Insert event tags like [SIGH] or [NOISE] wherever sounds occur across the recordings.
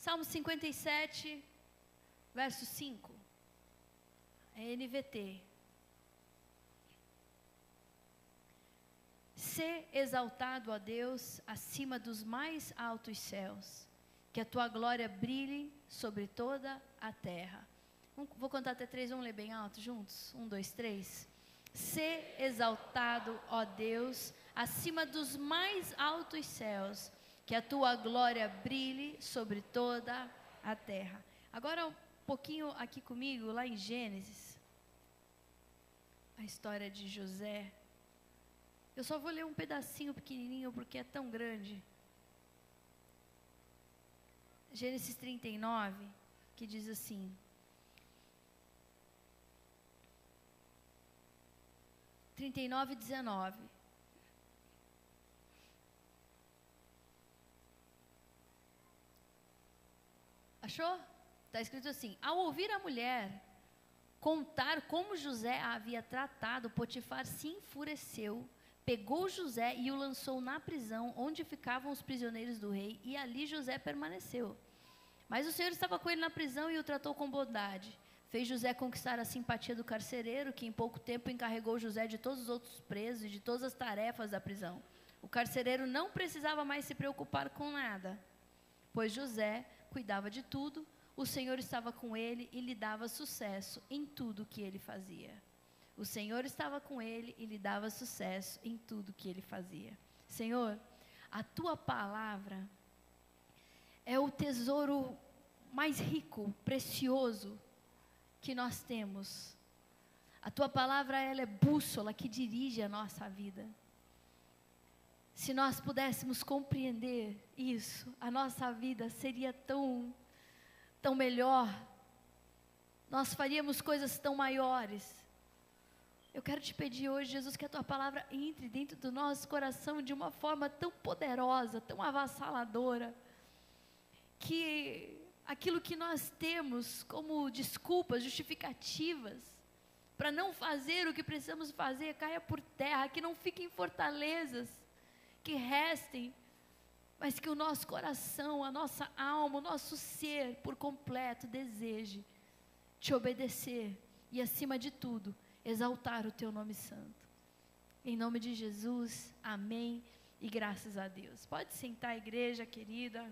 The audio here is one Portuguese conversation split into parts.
Salmo 57, verso 5. É NVT. Ser exaltado a Deus acima dos mais altos céus, que a tua glória brilhe sobre toda a terra. Vou contar até três, vamos ler bem alto juntos? Um, dois, três. Ser exaltado, ó Deus, acima dos mais altos céus, que a tua glória brilhe sobre toda a terra. Agora um pouquinho aqui comigo, lá em Gênesis, a história de José. Eu só vou ler um pedacinho pequenininho porque é tão grande. Gênesis 39, que diz assim: 39, 19. Achou? Está escrito assim: Ao ouvir a mulher contar como José a havia tratado, Potifar se enfureceu, pegou José e o lançou na prisão, onde ficavam os prisioneiros do rei, e ali José permaneceu. Mas o Senhor estava com ele na prisão e o tratou com bondade. Fez José conquistar a simpatia do carcereiro, que em pouco tempo encarregou José de todos os outros presos e de todas as tarefas da prisão. O carcereiro não precisava mais se preocupar com nada, pois José cuidava de tudo, o Senhor estava com ele e lhe dava sucesso em tudo que ele fazia. O Senhor estava com ele e lhe dava sucesso em tudo que ele fazia. Senhor, a tua palavra é o tesouro mais rico, precioso que nós temos. A tua palavra ela é bússola que dirige a nossa vida. Se nós pudéssemos compreender isso, a nossa vida seria tão tão melhor. Nós faríamos coisas tão maiores. Eu quero te pedir hoje, Jesus, que a tua palavra entre dentro do nosso coração de uma forma tão poderosa, tão avassaladora, que aquilo que nós temos como desculpas, justificativas, para não fazer o que precisamos fazer, caia por terra, que não fiquem fortalezas, que restem, mas que o nosso coração, a nossa alma, o nosso ser por completo deseje te obedecer e, acima de tudo, exaltar o teu nome santo. Em nome de Jesus, amém e graças a Deus. Pode sentar, igreja querida.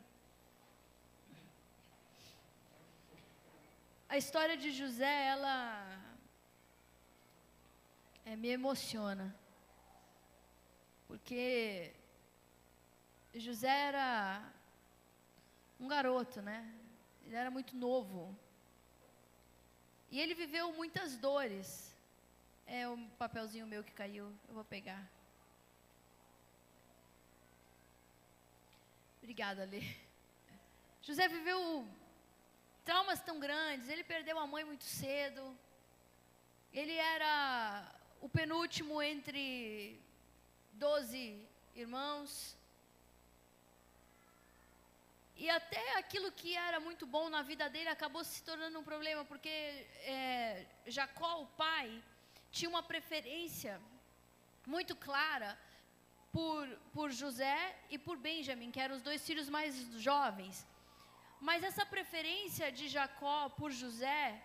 A história de José, ela é, me emociona. Porque José era um garoto, né? Ele era muito novo. E ele viveu muitas dores. É um papelzinho meu que caiu, eu vou pegar. Obrigada, Lê. José viveu traumas tão grandes, ele perdeu a mãe muito cedo. Ele era o penúltimo entre doze irmãos. E até aquilo que era muito bom na vida dele acabou se tornando um problema, porque é, Jacó, o pai, tinha uma preferência muito clara por, por José e por Benjamin, que eram os dois filhos mais jovens. Mas essa preferência de Jacó por José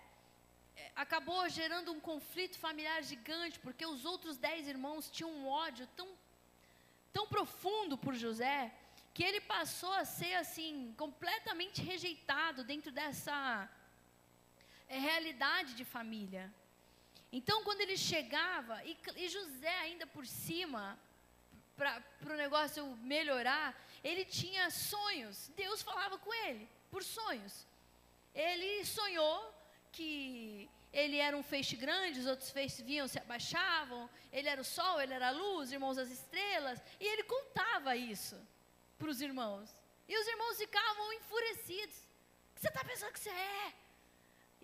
eh, acabou gerando um conflito familiar gigante, porque os outros dez irmãos tinham um ódio tão, tão profundo por José, que ele passou a ser assim, completamente rejeitado dentro dessa é, realidade de família. Então, quando ele chegava, e, e José ainda por cima, para o negócio melhorar, ele tinha sonhos, Deus falava com ele por sonhos. Ele sonhou que ele era um feixe grande, os outros feixes vinham, se abaixavam, ele era o sol, ele era a luz, irmãos as estrelas, e ele contava isso para os irmãos. E os irmãos ficavam enfurecidos. O que você está pensando que você é?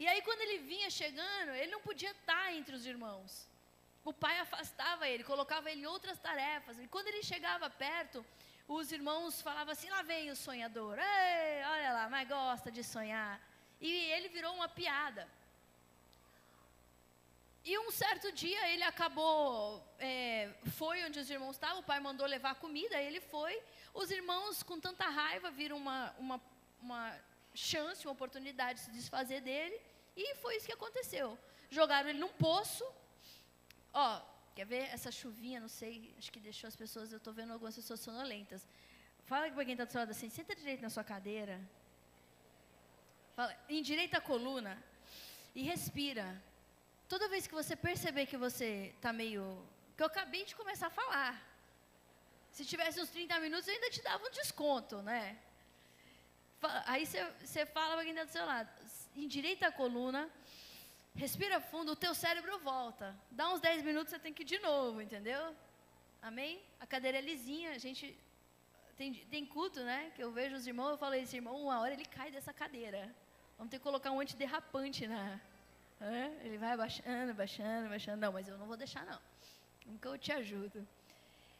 E aí, quando ele vinha chegando, ele não podia estar entre os irmãos. O pai afastava ele, colocava ele em outras tarefas. E quando ele chegava perto, os irmãos falavam assim: lá vem o sonhador, Ei, olha lá, mas gosta de sonhar. E ele virou uma piada. E um certo dia ele acabou, é, foi onde os irmãos estavam, o pai mandou levar comida, ele foi. Os irmãos, com tanta raiva, viram uma, uma, uma chance, uma oportunidade de se desfazer dele. E foi isso que aconteceu. Jogaram ele num poço. Ó, quer ver essa chuvinha? Não sei, acho que deixou as pessoas. Eu estou vendo algumas pessoas sonolentas. Fala para quem está do seu lado assim: senta direito na sua cadeira. Fala, endireita a coluna e respira. Toda vez que você perceber que você está meio. que eu acabei de começar a falar. Se tivesse uns 30 minutos, eu ainda te dava um desconto, né? Aí você fala para quem está do seu lado. Endireita a coluna, respira fundo, o teu cérebro volta. Dá uns 10 minutos, você tem que ir de novo, entendeu? Amém? A cadeira é lisinha, a gente tem, tem culto, né? Que eu vejo os irmãos, eu falo, esse irmão, uma hora ele cai dessa cadeira. Vamos ter que colocar um antiderrapante na. Ele vai baixando, baixando, baixando. Não, mas eu não vou deixar, não. Nunca eu te ajudo.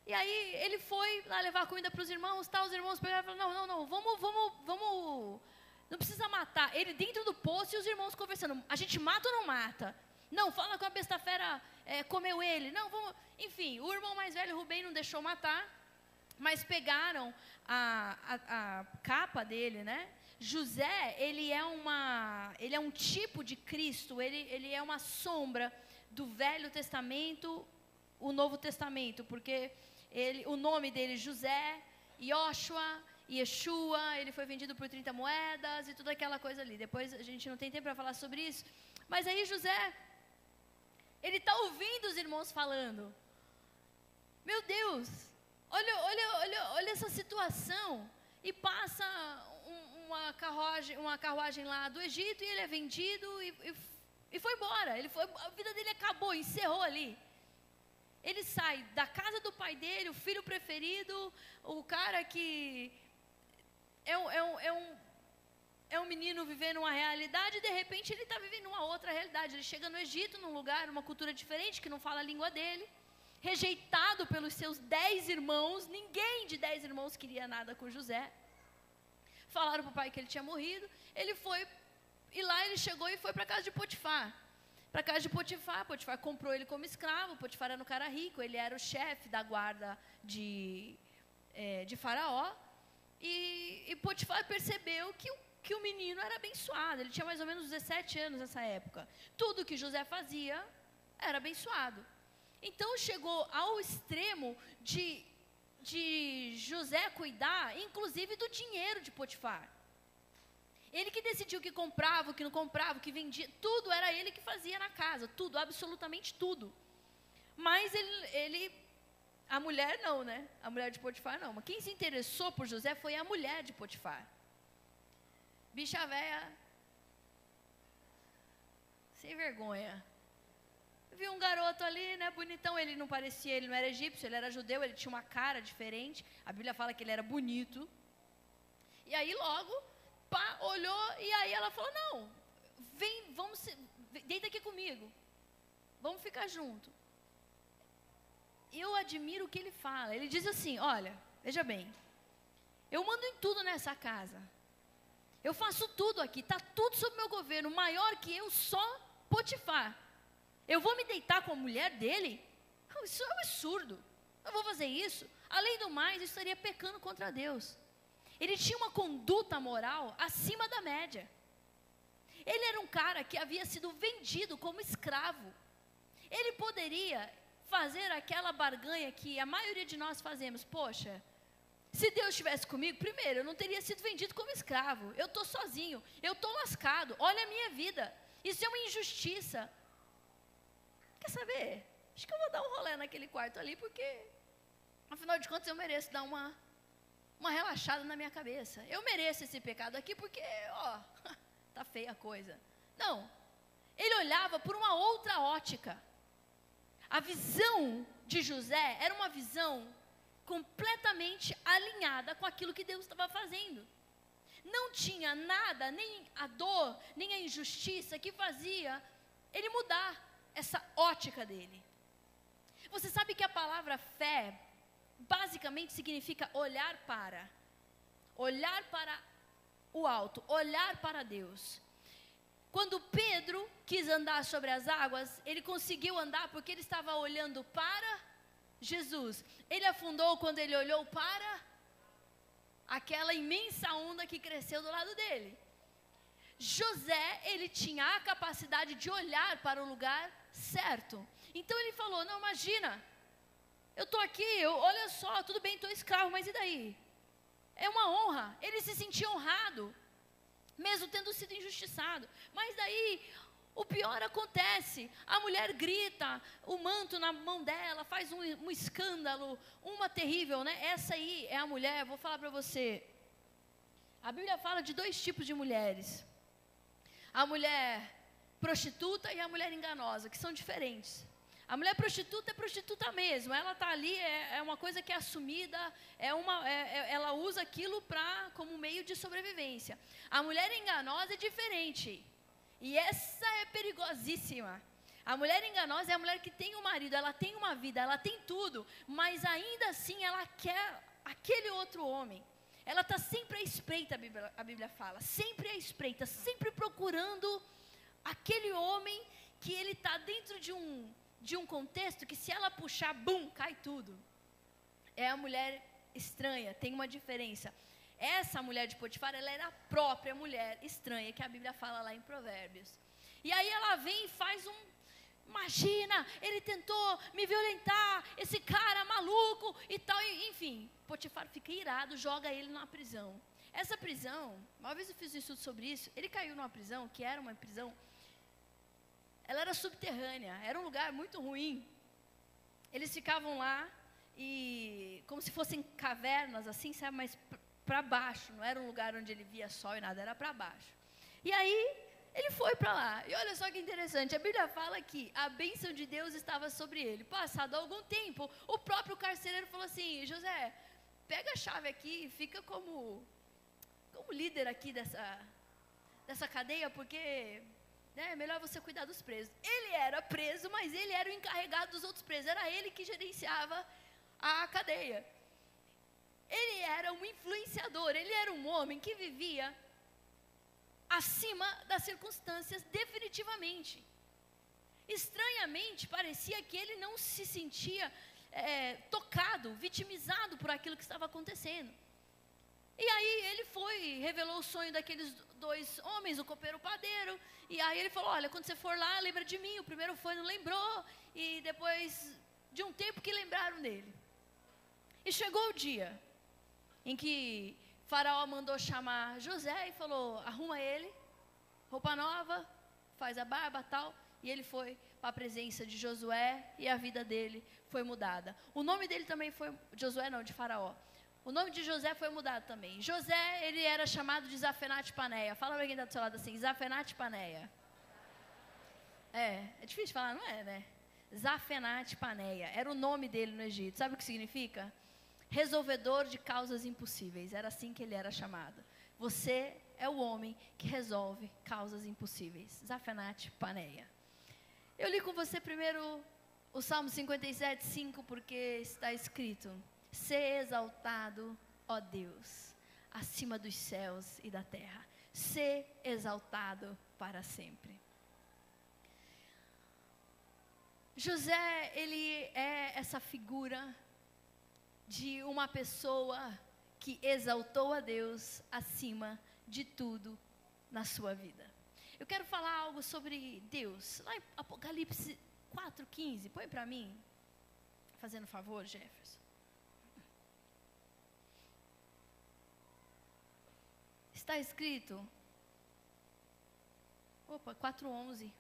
E aí ele foi lá levar comida para os irmãos, tal, os irmãos pegaram e falaram, não, não, não, vamos, vamos, vamos, não precisa matar. Ele dentro do poço e os irmãos conversando, a gente mata ou não mata? Não, fala com a besta fera é, comeu ele. Não, vamos. Enfim, o irmão mais velho, Rubem, não deixou matar, mas pegaram a, a, a capa dele, né? José, ele é, uma, ele é um tipo de Cristo, ele, ele é uma sombra do Velho Testamento, o Novo Testamento, porque ele, o nome dele José, Yoshua, Yeshua, ele foi vendido por 30 moedas e toda aquela coisa ali. Depois a gente não tem tempo para falar sobre isso. Mas aí José, ele está ouvindo os irmãos falando. Meu Deus, olha, olha, olha, olha essa situação. E passa um, uma, carruagem, uma carruagem lá do Egito e ele é vendido e, e, e foi embora. Ele foi, a vida dele acabou, encerrou ali. Ele sai da casa do pai dele, o filho preferido, o cara que é é é um, é um menino vivendo uma realidade e de repente ele está vivendo uma outra realidade. Ele chega no Egito, num lugar, uma cultura diferente, que não fala a língua dele, rejeitado pelos seus dez irmãos, ninguém de dez irmãos queria nada com José. Falaram para o pai que ele tinha morrido, ele foi, e lá ele chegou e foi para a casa de Potifar para a casa de Potifar. Potifar comprou ele como escravo. Potifar era um cara rico, ele era o chefe da guarda de, é, de Faraó. E, e Potifar percebeu que o, que o menino era abençoado. Ele tinha mais ou menos 17 anos nessa época. Tudo que José fazia era abençoado. Então chegou ao extremo de, de José cuidar, inclusive, do dinheiro de Potifar. Ele que decidiu o que comprava, o que não comprava, o que vendia, tudo era ele que fazia na casa, tudo, absolutamente tudo. Mas ele, ele, a mulher não, né? A mulher de Potifar não. Mas quem se interessou por José foi a mulher de Potifar. Bicha véia, sem vergonha. Viu um garoto ali, né, bonitão, ele não parecia, ele não era egípcio, ele era judeu, ele tinha uma cara diferente. A Bíblia fala que ele era bonito. E aí logo pá, olhou e aí ela falou: Não, vem, vamos, deita aqui comigo, vamos ficar junto. Eu admiro o que ele fala. Ele diz assim: Olha, veja bem, eu mando em tudo nessa casa. Eu faço tudo aqui, está tudo sob meu governo, maior que eu, só Potifar. Eu vou me deitar com a mulher dele? Isso é um absurdo. Eu vou fazer isso. Além do mais, eu estaria pecando contra Deus. Ele tinha uma conduta moral acima da média. Ele era um cara que havia sido vendido como escravo. Ele poderia fazer aquela barganha que a maioria de nós fazemos. Poxa, se Deus estivesse comigo, primeiro, eu não teria sido vendido como escravo. Eu estou sozinho, eu estou lascado. Olha a minha vida. Isso é uma injustiça. Quer saber? Acho que eu vou dar um rolê naquele quarto ali, porque, afinal de contas, eu mereço dar uma uma relaxada na minha cabeça. Eu mereço esse pecado aqui porque, ó, [LAUGHS] tá feia a coisa. Não. Ele olhava por uma outra ótica. A visão de José era uma visão completamente alinhada com aquilo que Deus estava fazendo. Não tinha nada, nem a dor, nem a injustiça que fazia ele mudar essa ótica dele. Você sabe que a palavra fé basicamente significa olhar para. Olhar para o alto, olhar para Deus. Quando Pedro quis andar sobre as águas, ele conseguiu andar porque ele estava olhando para Jesus. Ele afundou quando ele olhou para aquela imensa onda que cresceu do lado dele. José, ele tinha a capacidade de olhar para o lugar certo. Então ele falou: Não, imagina, eu estou aqui, eu, olha só, tudo bem, estou escravo, mas e daí? É uma honra. Ele se sentia honrado, mesmo tendo sido injustiçado. Mas daí, o pior acontece: a mulher grita, o manto na mão dela, faz um, um escândalo, uma terrível, né? Essa aí é a mulher, vou falar para você. A Bíblia fala de dois tipos de mulheres: a mulher prostituta e a mulher enganosa, que são diferentes. A mulher prostituta é prostituta mesmo, ela está ali, é, é, uma coisa que é assumida, é uma, é, é ela usa aquilo pra, como meio de sobrevivência. A mulher enganosa é diferente, e essa é perigosíssima. A mulher enganosa é a mulher que tem um marido, ela tem uma vida, ela tem tudo, mas ainda assim ela quer aquele outro homem. Ela está sempre à espreita, a Bíblia, a Bíblia fala, sempre à espreita, sempre procurando aquele homem que ele está dentro de um, de um contexto que se ela puxar, bum, cai tudo. É a mulher estranha, tem uma diferença. Essa mulher de Potifar, ela era a própria mulher estranha que a Bíblia fala lá em Provérbios. E aí ela vem e faz um. Imagina, ele tentou me violentar, esse cara maluco e tal. Enfim, Potifar fica irado, joga ele numa prisão. Essa prisão, uma vez eu fiz um estudo sobre isso, ele caiu numa prisão que era uma prisão ela era subterrânea, era um lugar muito ruim. Eles ficavam lá e como se fossem cavernas assim, sabe, mas para baixo, não era um lugar onde ele via sol e nada, era para baixo. E aí ele foi para lá. E olha só que interessante, a Bíblia fala que a bênção de Deus estava sobre ele. Passado algum tempo, o próprio carcereiro falou assim: José, pega a chave aqui e fica como, como líder aqui dessa, dessa cadeia, porque né, é melhor você cuidar dos presos. Ele era preso, mas ele era o encarregado dos outros presos. Era ele que gerenciava a cadeia. Ele era um influenciador, ele era um homem que vivia acima das circunstâncias, definitivamente. Estranhamente, parecia que ele não se sentia é, tocado, vitimizado por aquilo que estava acontecendo. E aí ele foi, revelou o sonho daqueles dois homens, o copeiro o padeiro. E aí ele falou: Olha, quando você for lá, lembra de mim. O primeiro foi, não lembrou. E depois de um tempo que lembraram dele. E chegou o dia em que Faraó mandou chamar José e falou: Arruma ele, roupa nova, faz a barba tal. E ele foi para a presença de Josué e a vida dele foi mudada. O nome dele também foi Josué, não, de Faraó. O nome de José foi mudado também. José, ele era chamado de Zafenate Paneia. Fala para quem está do seu lado assim, Zafenate Paneia. É, é difícil falar, não é, né? Zafenate Paneia. Era o nome dele no Egito. Sabe o que significa? Resolvedor de causas impossíveis. Era assim que ele era chamado. Você é o homem que resolve causas impossíveis. Zafenate Paneia. Eu li com você primeiro o Salmo 57, 5, porque está escrito Ser exaltado, ó Deus, acima dos céus e da terra. Ser exaltado para sempre. José, ele é essa figura de uma pessoa que exaltou a Deus acima de tudo na sua vida. Eu quero falar algo sobre Deus. Lá em Apocalipse 4,15. Põe para mim. Fazendo favor, Jefferson. Está escrito. Opa, 4:11.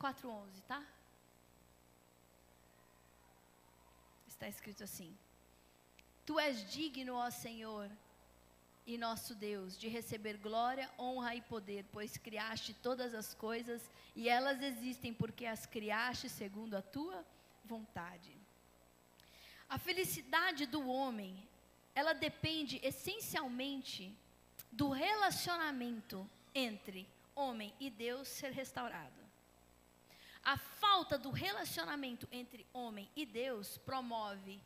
4:11, tá? Está escrito assim: Tu és digno, ó Senhor, e nosso Deus, de receber glória, honra e poder, pois criaste todas as coisas e elas existem porque as criaste segundo a tua vontade. A felicidade do homem ela depende essencialmente do relacionamento entre homem e Deus ser restaurado. A falta do relacionamento entre homem e Deus promove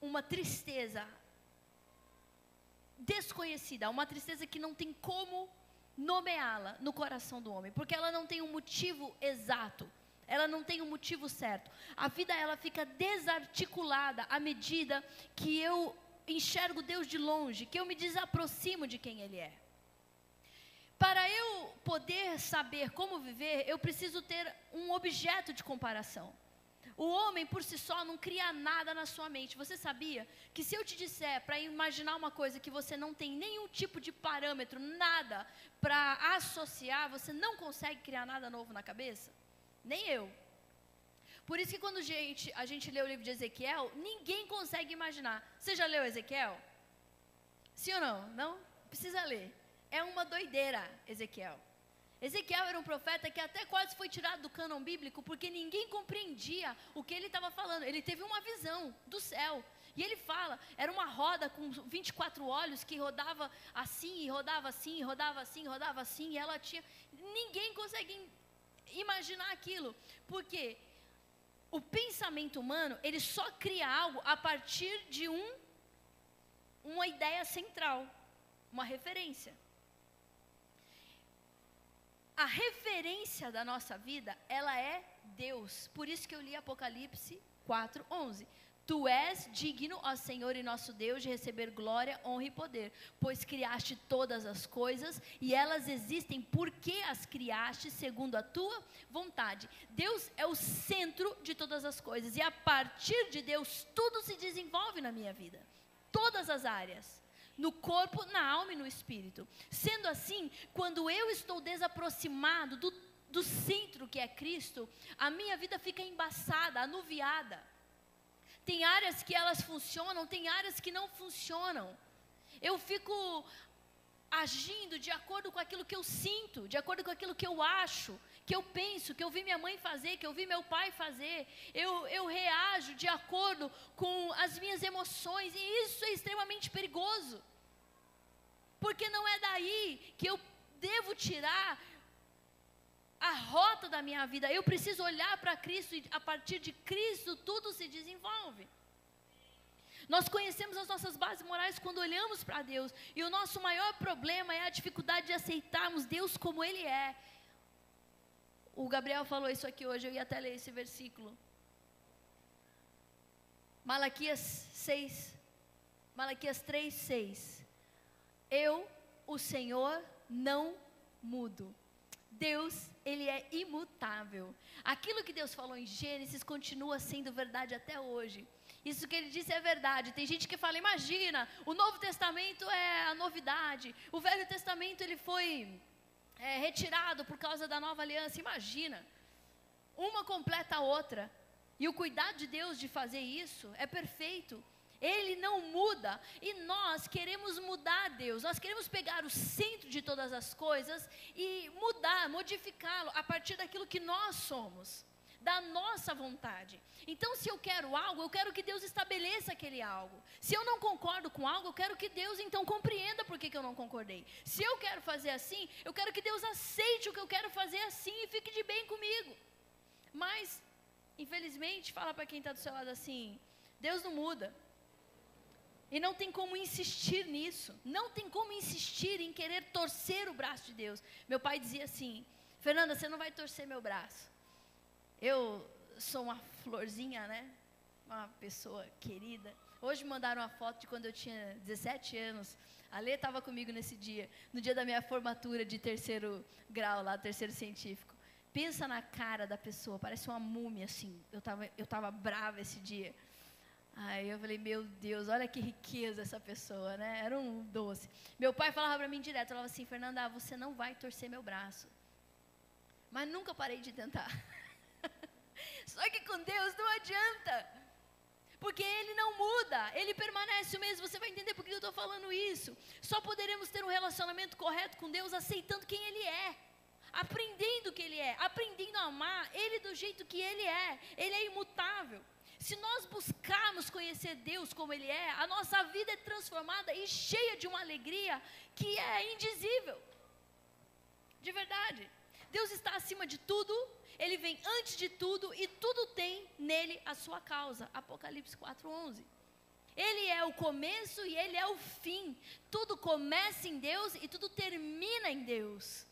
uma tristeza desconhecida, uma tristeza que não tem como nomeá-la no coração do homem, porque ela não tem um motivo exato ela não tem um motivo certo. A vida ela fica desarticulada à medida que eu enxergo Deus de longe, que eu me desaproximo de quem Ele é. Para eu poder saber como viver, eu preciso ter um objeto de comparação. O homem por si só não cria nada na sua mente. Você sabia que se eu te disser para imaginar uma coisa que você não tem nenhum tipo de parâmetro, nada para associar, você não consegue criar nada novo na cabeça? Nem eu. Por isso que quando gente, a gente lê o livro de Ezequiel, ninguém consegue imaginar. Você já leu Ezequiel? Sim ou não? Não? Precisa ler. É uma doideira, Ezequiel. Ezequiel era um profeta que até quase foi tirado do cânon bíblico, porque ninguém compreendia o que ele estava falando. Ele teve uma visão do céu. E ele fala, era uma roda com 24 olhos que rodava assim, rodava assim, rodava assim, rodava assim, e ela tinha. Ninguém consegue imaginar aquilo. Porque o pensamento humano, ele só cria algo a partir de um uma ideia central, uma referência a referência da nossa vida, ela é Deus. Por isso que eu li Apocalipse 4:11. Tu és digno, ó Senhor e nosso Deus, de receber glória, honra e poder, pois criaste todas as coisas e elas existem porque as criaste segundo a tua vontade. Deus é o centro de todas as coisas e a partir de Deus tudo se desenvolve na minha vida. Todas as áreas no corpo, na alma e no espírito. Sendo assim, quando eu estou desaproximado do, do centro que é Cristo, a minha vida fica embaçada, anuviada. Tem áreas que elas funcionam, tem áreas que não funcionam. Eu fico agindo de acordo com aquilo que eu sinto, de acordo com aquilo que eu acho, que eu penso, que eu vi minha mãe fazer, que eu vi meu pai fazer. Eu, eu reajo de acordo com as minhas emoções, e isso é extremamente perigoso. Porque não é daí que eu devo tirar a rota da minha vida. Eu preciso olhar para Cristo e a partir de Cristo tudo. Nós conhecemos as nossas bases morais quando olhamos para Deus, e o nosso maior problema é a dificuldade de aceitarmos Deus como Ele é. O Gabriel falou isso aqui hoje, eu ia até ler esse versículo. Malaquias 6, Malaquias 3, 6. Eu, o Senhor, não mudo. Deus, ele é imutável. Aquilo que Deus falou em Gênesis continua sendo verdade até hoje. Isso que ele disse é verdade. Tem gente que fala: imagina, o Novo Testamento é a novidade. O Velho Testamento ele foi é, retirado por causa da nova aliança. Imagina. Uma completa a outra. E o cuidado de Deus de fazer isso é perfeito. Ele não muda e nós queremos mudar Deus. Nós queremos pegar o centro de todas as coisas e mudar, modificá-lo a partir daquilo que nós somos, da nossa vontade. Então, se eu quero algo, eu quero que Deus estabeleça aquele algo. Se eu não concordo com algo, eu quero que Deus então compreenda por que, que eu não concordei. Se eu quero fazer assim, eu quero que Deus aceite o que eu quero fazer assim e fique de bem comigo. Mas, infelizmente, fala para quem está do seu lado assim: Deus não muda. E não tem como insistir nisso. Não tem como insistir em querer torcer o braço de Deus. Meu pai dizia assim: Fernanda, você não vai torcer meu braço. Eu sou uma florzinha, né? Uma pessoa querida. Hoje mandaram uma foto de quando eu tinha 17 anos. A Lê estava comigo nesse dia, no dia da minha formatura de terceiro grau lá, terceiro científico. Pensa na cara da pessoa, parece uma múmia assim. Eu estava eu tava brava esse dia. Aí eu falei, meu Deus, olha que riqueza essa pessoa, né? Era um doce. Meu pai falava para mim direto, falava assim, Fernanda, você não vai torcer meu braço. Mas nunca parei de tentar. [LAUGHS] Só que com Deus não adianta. Porque Ele não muda, Ele permanece o mesmo. Você vai entender por que eu estou falando isso. Só poderemos ter um relacionamento correto com Deus aceitando quem Ele é. Aprendendo quem Ele é, aprendendo a amar Ele do jeito que Ele é. Ele é imutável. Se nós buscarmos conhecer Deus como Ele é, a nossa vida é transformada e cheia de uma alegria que é indizível. De verdade. Deus está acima de tudo, Ele vem antes de tudo e tudo tem nele a sua causa. Apocalipse 4,11. Ele é o começo e Ele é o fim. Tudo começa em Deus e tudo termina em Deus.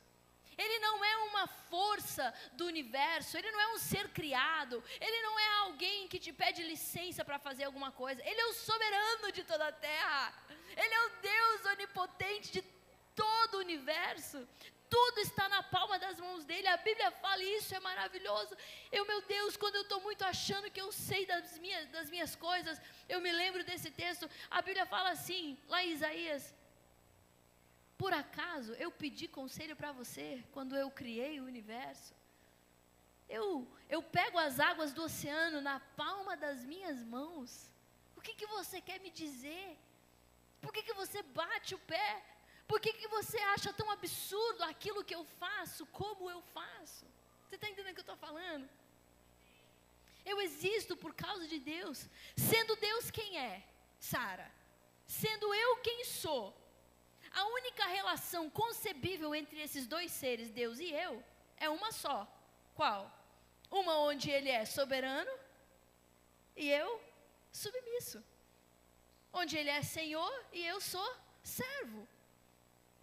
Ele não é uma força do universo, ele não é um ser criado, ele não é alguém que te pede licença para fazer alguma coisa. Ele é o soberano de toda a terra. Ele é o Deus onipotente de todo o universo. Tudo está na palma das mãos dele. A Bíblia fala e isso, é maravilhoso. Eu, meu Deus, quando eu estou muito achando que eu sei das minhas, das minhas coisas, eu me lembro desse texto. A Bíblia fala assim, lá em Isaías: Por acaso eu pedi conselho para você quando eu criei o universo? Eu, eu pego as águas do oceano na palma das minhas mãos. O que, que você quer me dizer? Por que, que você bate o pé? Por que, que você acha tão absurdo aquilo que eu faço, como eu faço? Você está entendendo o que eu estou falando? Eu existo por causa de Deus. Sendo Deus quem é, Sara? Sendo eu quem sou. A única relação concebível entre esses dois seres, Deus e eu, é uma só. Qual? Uma onde ele é soberano e eu submisso. Onde ele é Senhor e eu sou servo.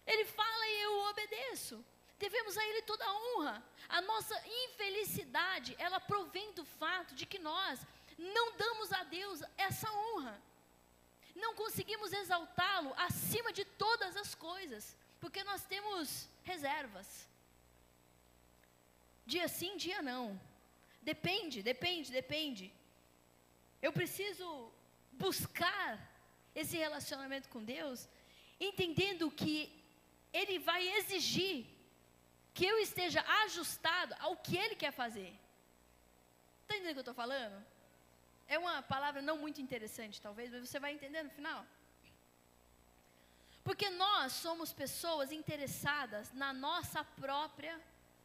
Ele fala e eu obedeço. Devemos a Ele toda a honra. A nossa infelicidade, ela provém do fato de que nós não damos a Deus essa honra. Não conseguimos exaltá-lo acima de todas as coisas, porque nós temos reservas. Dia sim, dia não. Depende, depende, depende. Eu preciso buscar esse relacionamento com Deus, entendendo que ele vai exigir que eu esteja ajustado ao que ele quer fazer. Está entendendo o que eu estou falando? É uma palavra não muito interessante, talvez, mas você vai entender no final. Porque nós somos pessoas interessadas na nossa própria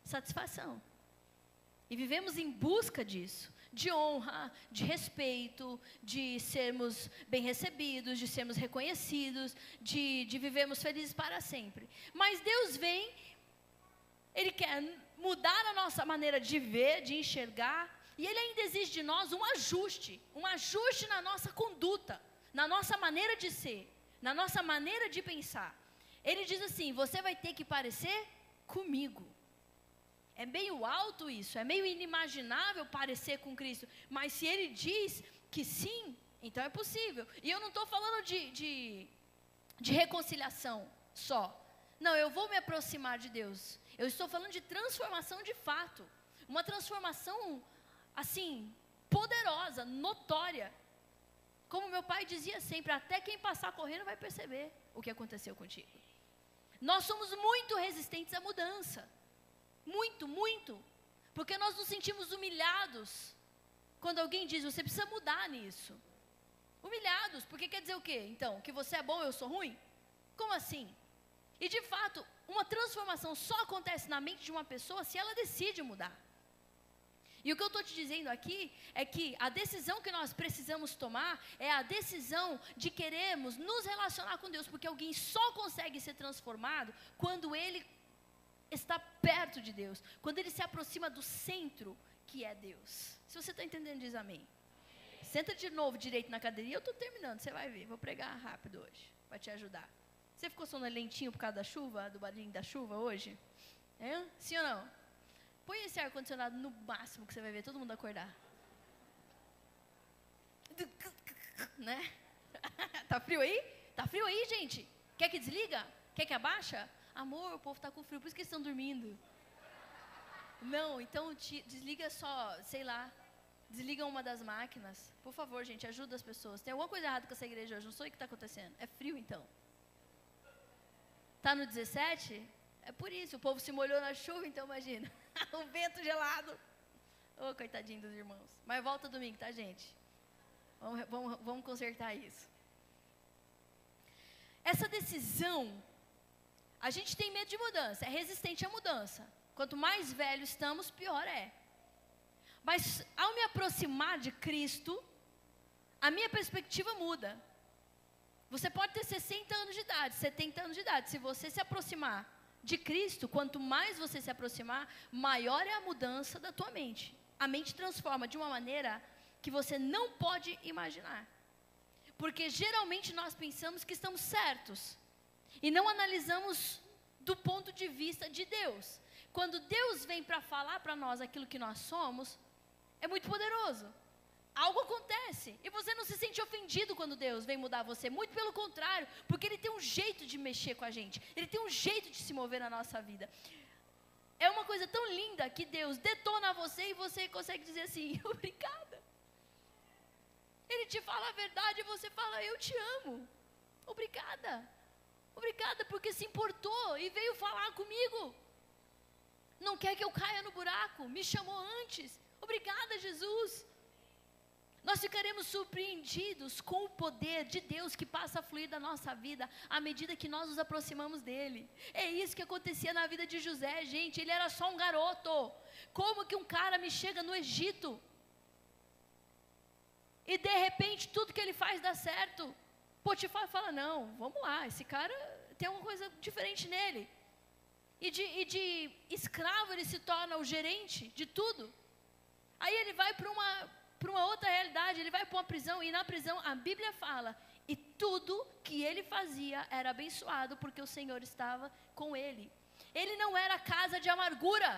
satisfação. E vivemos em busca disso de honra, de respeito, de sermos bem recebidos, de sermos reconhecidos, de, de vivermos felizes para sempre. Mas Deus vem, Ele quer mudar a nossa maneira de ver, de enxergar, e Ele ainda exige de nós um ajuste, um ajuste na nossa conduta, na nossa maneira de ser, na nossa maneira de pensar. Ele diz assim: você vai ter que parecer comigo. É meio alto isso, é meio inimaginável parecer com Cristo. Mas se ele diz que sim, então é possível. E eu não estou falando de, de, de reconciliação só. Não, eu vou me aproximar de Deus. Eu estou falando de transformação de fato. Uma transformação, assim, poderosa, notória. Como meu pai dizia sempre: até quem passar correndo vai perceber o que aconteceu contigo. Nós somos muito resistentes à mudança. Muito, muito. Porque nós nos sentimos humilhados quando alguém diz, você precisa mudar nisso. Humilhados, porque quer dizer o quê? Então, que você é bom, eu sou ruim? Como assim? E de fato, uma transformação só acontece na mente de uma pessoa se ela decide mudar. E o que eu estou te dizendo aqui é que a decisão que nós precisamos tomar é a decisão de querermos nos relacionar com Deus, porque alguém só consegue ser transformado quando ele está perto de Deus, quando ele se aproxima do centro que é Deus. Se você está entendendo, diz amém. Senta de novo direito na cadeirinha. Eu estou terminando, você vai ver. Vou pregar rápido hoje, para te ajudar. Você ficou sonolentinho por causa da chuva, do barulhinho da chuva hoje? É? Sim ou não? Põe esse ar-condicionado no máximo que você vai ver todo mundo acordar. Né? [LAUGHS] tá frio aí? Tá frio aí, gente? Quer que desliga? Quer que abaixa? Amor, o povo está com frio, por isso que eles estão dormindo. Não, então te, desliga só, sei lá, desliga uma das máquinas. Por favor, gente, ajuda as pessoas. Tem alguma coisa errada com essa igreja hoje, não sei o que está acontecendo. É frio então. Está no 17? É por isso, o povo se molhou na chuva, então imagina. [LAUGHS] o vento gelado. Ô, oh, coitadinho dos irmãos. Mas volta domingo, tá, gente? Vamos, vamos, vamos consertar isso. Essa decisão a gente tem medo de mudança, é resistente à mudança. Quanto mais velho estamos, pior é. Mas ao me aproximar de Cristo, a minha perspectiva muda. Você pode ter 60 anos de idade, 70 anos de idade. Se você se aproximar de Cristo, quanto mais você se aproximar, maior é a mudança da tua mente. A mente transforma de uma maneira que você não pode imaginar. Porque geralmente nós pensamos que estamos certos. E não analisamos do ponto de vista de Deus. quando Deus vem para falar para nós aquilo que nós somos, é muito poderoso. Algo acontece e você não se sente ofendido quando Deus vem mudar você, muito pelo contrário, porque Ele tem um jeito de mexer com a gente, Ele tem um jeito de se mover na nossa vida. É uma coisa tão linda que Deus detona você e você consegue dizer assim: [LAUGHS] obrigada. Ele te fala a verdade e você fala: eu te amo. Obrigada. Obrigada porque se importou e veio falar comigo. Não quer que eu caia no buraco, me chamou antes. Obrigada, Jesus. Nós ficaremos surpreendidos com o poder de Deus que passa a fluir da nossa vida à medida que nós nos aproximamos dele. É isso que acontecia na vida de José, gente. Ele era só um garoto. Como que um cara me chega no Egito e de repente tudo que ele faz dá certo? Potifar fala: Não, vamos lá, esse cara tem uma coisa diferente nele. E de, e de escravo ele se torna o gerente de tudo. Aí ele vai para uma uma outra realidade, ele vai para uma prisão e na prisão a Bíblia fala e tudo que ele fazia era abençoado porque o Senhor estava com ele. Ele não era casa de amargura.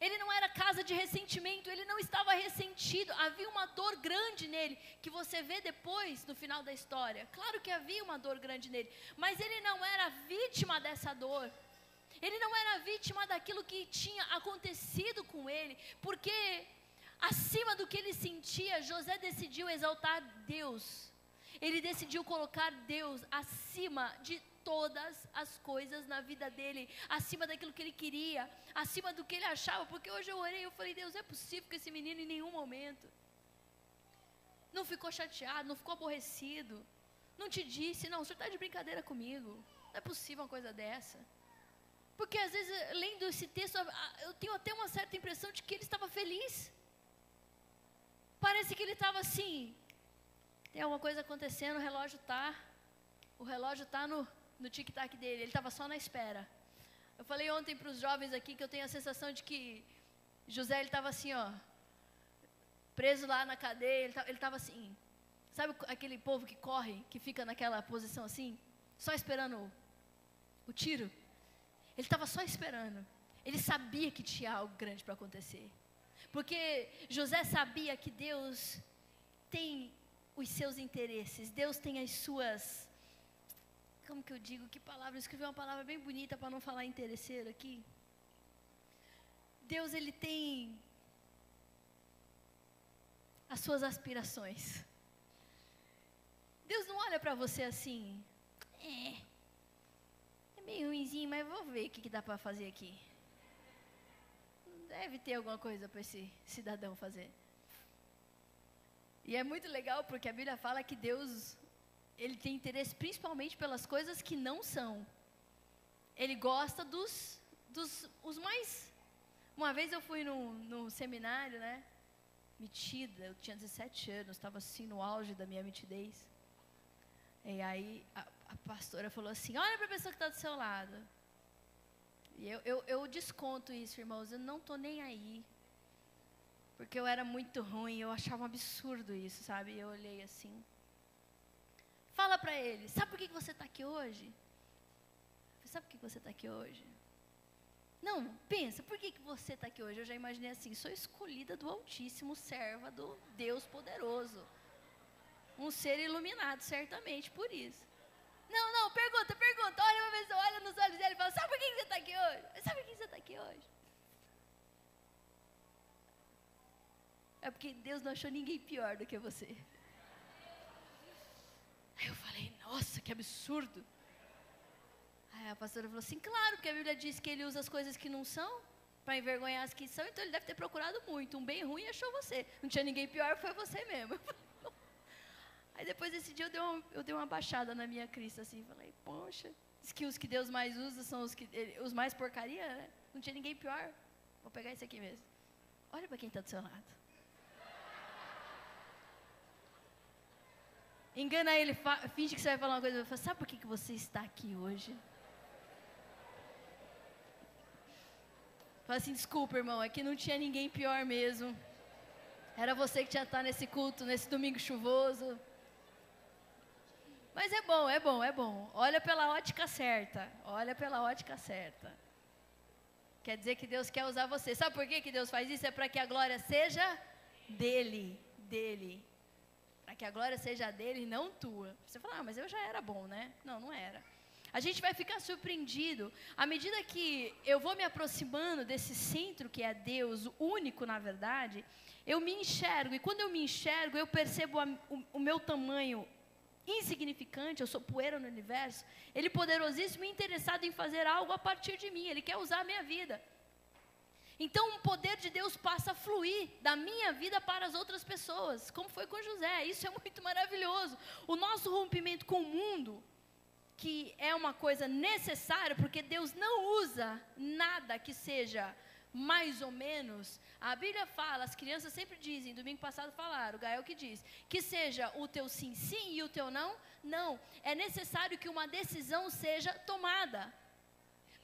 Ele não era casa de ressentimento, ele não estava ressentido. Havia uma dor grande nele, que você vê depois no final da história. Claro que havia uma dor grande nele, mas ele não era vítima dessa dor. Ele não era vítima daquilo que tinha acontecido com ele, porque acima do que ele sentia, José decidiu exaltar Deus. Ele decidiu colocar Deus acima de todas as coisas na vida dele, acima daquilo que ele queria, acima do que ele achava. Porque hoje eu orei e falei, Deus, é possível que esse menino em nenhum momento não ficou chateado, não ficou aborrecido, não te disse, não, o senhor está de brincadeira comigo. Não é possível uma coisa dessa. Porque às vezes, lendo esse texto, eu tenho até uma certa impressão de que ele estava feliz. Parece que ele estava assim. Tem alguma coisa acontecendo, o relógio está. O relógio está no, no tic-tac dele. Ele estava só na espera. Eu falei ontem para os jovens aqui que eu tenho a sensação de que José ele estava assim, ó, preso lá na cadeia. Ele estava assim. Sabe aquele povo que corre, que fica naquela posição assim, só esperando o, o tiro? Ele estava só esperando. Ele sabia que tinha algo grande para acontecer. Porque José sabia que Deus tem os seus interesses, Deus tem as suas. Como que eu digo? Que palavra? Eu escrevi uma palavra bem bonita para não falar interesseiro aqui. Deus, ele tem as suas aspirações. Deus não olha para você assim, é, é meio ruimzinho, mas vou ver o que, que dá para fazer aqui. Deve ter alguma coisa para esse cidadão fazer. E é muito legal porque a Bíblia fala que Deus ele tem interesse principalmente pelas coisas que não são. Ele gosta dos, dos os mais. Uma vez eu fui num, num seminário, né? Metida, eu tinha 17 anos, estava assim no auge da minha mitidez. E aí a, a pastora falou assim: Olha para a pessoa que está do seu lado. E eu, eu, eu desconto isso, irmãos, eu não estou nem aí. Porque eu era muito ruim, eu achava um absurdo isso, sabe? Eu olhei assim. Fala para ele, sabe por que você está aqui hoje? Sabe por que você está aqui hoje? Não, pensa, por que, que você está aqui hoje? Eu já imaginei assim, sou escolhida do Altíssimo, serva do Deus poderoso. Um ser iluminado, certamente, por isso. Não, não, pergunta, pergunta. Olha uma vez, olha nos olhos dele e fala: Sabe por que você está aqui hoje? Sabe por que você está aqui hoje? É porque Deus não achou ninguém pior do que você. Aí eu falei: Nossa, que absurdo. Aí a pastora falou assim: Claro, porque a Bíblia diz que ele usa as coisas que não são para envergonhar as que são, então ele deve ter procurado muito. Um bem ruim achou você. Não tinha ninguém pior, foi você mesmo. [LAUGHS] Aí depois desse dia eu dei, uma, eu dei uma baixada na minha crista assim, falei, poxa, diz que os que Deus mais usa são os, que, os mais porcaria, né? Não tinha ninguém pior. Vou pegar esse aqui mesmo. Olha para quem está do seu lado. Engana ele, finge que você vai falar uma coisa. Fala, Sabe por que, que você está aqui hoje? Fala assim, desculpa, irmão, aqui não tinha ninguém pior mesmo. Era você que tinha que estar nesse culto, nesse domingo chuvoso. Mas é bom, é bom, é bom. Olha pela ótica certa. Olha pela ótica certa. Quer dizer que Deus quer usar você. Sabe por que, que Deus faz isso? É para que a glória seja dele. Dele. Que a glória seja dele e não tua. Você fala, ah, mas eu já era bom, né? Não, não era. A gente vai ficar surpreendido à medida que eu vou me aproximando desse centro que é Deus, único na verdade. Eu me enxergo, e quando eu me enxergo, eu percebo a, o, o meu tamanho insignificante, eu sou poeira no universo, Ele poderosíssimo e interessado em fazer algo a partir de mim, Ele quer usar a minha vida. Então o poder de Deus passa a fluir da minha vida para as outras pessoas, como foi com José, isso é muito maravilhoso. O nosso rompimento com o mundo, que é uma coisa necessária, porque Deus não usa nada que seja mais ou menos. A Bíblia fala, as crianças sempre dizem, domingo passado falaram, o Gael que diz, que seja o teu sim, sim e o teu não, não. É necessário que uma decisão seja tomada.